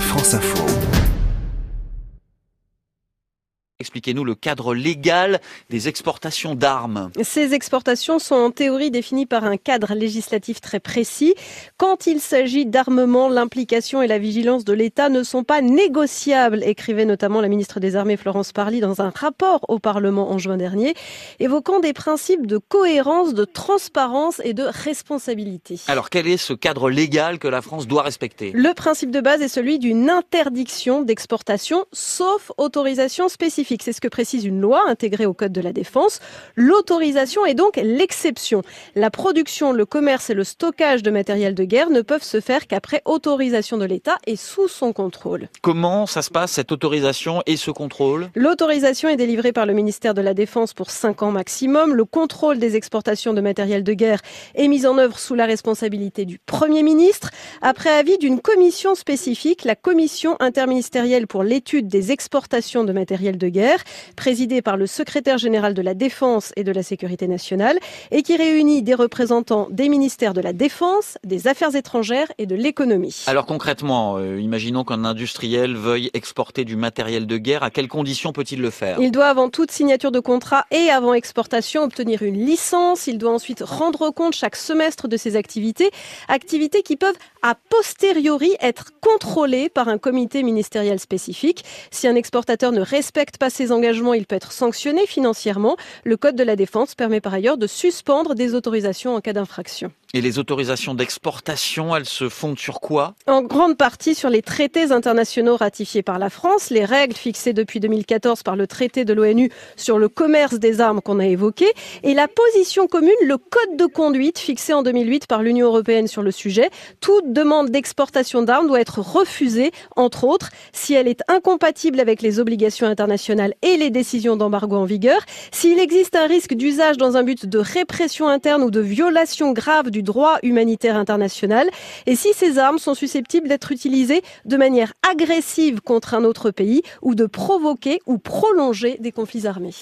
France Info. Expliquez-nous le cadre légal des exportations d'armes. Ces exportations sont en théorie définies par un cadre législatif très précis. Quand il s'agit d'armement, l'implication et la vigilance de l'État ne sont pas négociables, écrivait notamment la ministre des Armées Florence Parly dans un rapport au Parlement en juin dernier, évoquant des principes de cohérence, de transparence et de responsabilité. Alors quel est ce cadre légal que la France doit respecter? Le principe de base est celui d'une interdiction d'exportation, sauf autorisation spécifique. C'est ce que précise une loi intégrée au Code de la Défense. L'autorisation est donc l'exception. La production, le commerce et le stockage de matériel de guerre ne peuvent se faire qu'après autorisation de l'État et sous son contrôle. Comment ça se passe, cette autorisation et ce contrôle? L'autorisation est délivrée par le ministère de la Défense pour 5 ans maximum. Le contrôle des exportations de matériel de guerre est mis en œuvre sous la responsabilité du Premier ministre. Après avis d'une commission spécifique, la Commission interministérielle pour l'étude des exportations de matériel de guerre guerre, présidée par le secrétaire général de la Défense et de la Sécurité nationale, et qui réunit des représentants des ministères de la Défense, des Affaires étrangères et de l'économie. Alors concrètement, euh, imaginons qu'un industriel veuille exporter du matériel de guerre, à quelles conditions peut-il le faire? Il doit avant toute signature de contrat et avant exportation obtenir une licence. Il doit ensuite rendre compte chaque semestre de ses activités, activités qui peuvent a posteriori être contrôlées par un comité ministériel spécifique. Si un exportateur ne respecte pas ses engagements, il peut être sanctionné financièrement. Le Code de la Défense permet par ailleurs de suspendre des autorisations en cas d'infraction. Et les autorisations d'exportation, elles se fondent sur quoi? En grande partie sur les traités internationaux ratifiés par la France, les règles fixées depuis 2014 par le traité de l'ONU sur le commerce des armes qu'on a évoqué, et la position commune, le code de conduite fixé en 2008 par l'Union européenne sur le sujet. Toute demande d'exportation d'armes doit être refusée, entre autres, si elle est incompatible avec les obligations internationales et les décisions d'embargo en vigueur, s'il existe un risque d'usage dans un but de répression interne ou de violation grave du droit humanitaire international et si ces armes sont susceptibles d'être utilisées de manière agressive contre un autre pays ou de provoquer ou prolonger des conflits armés?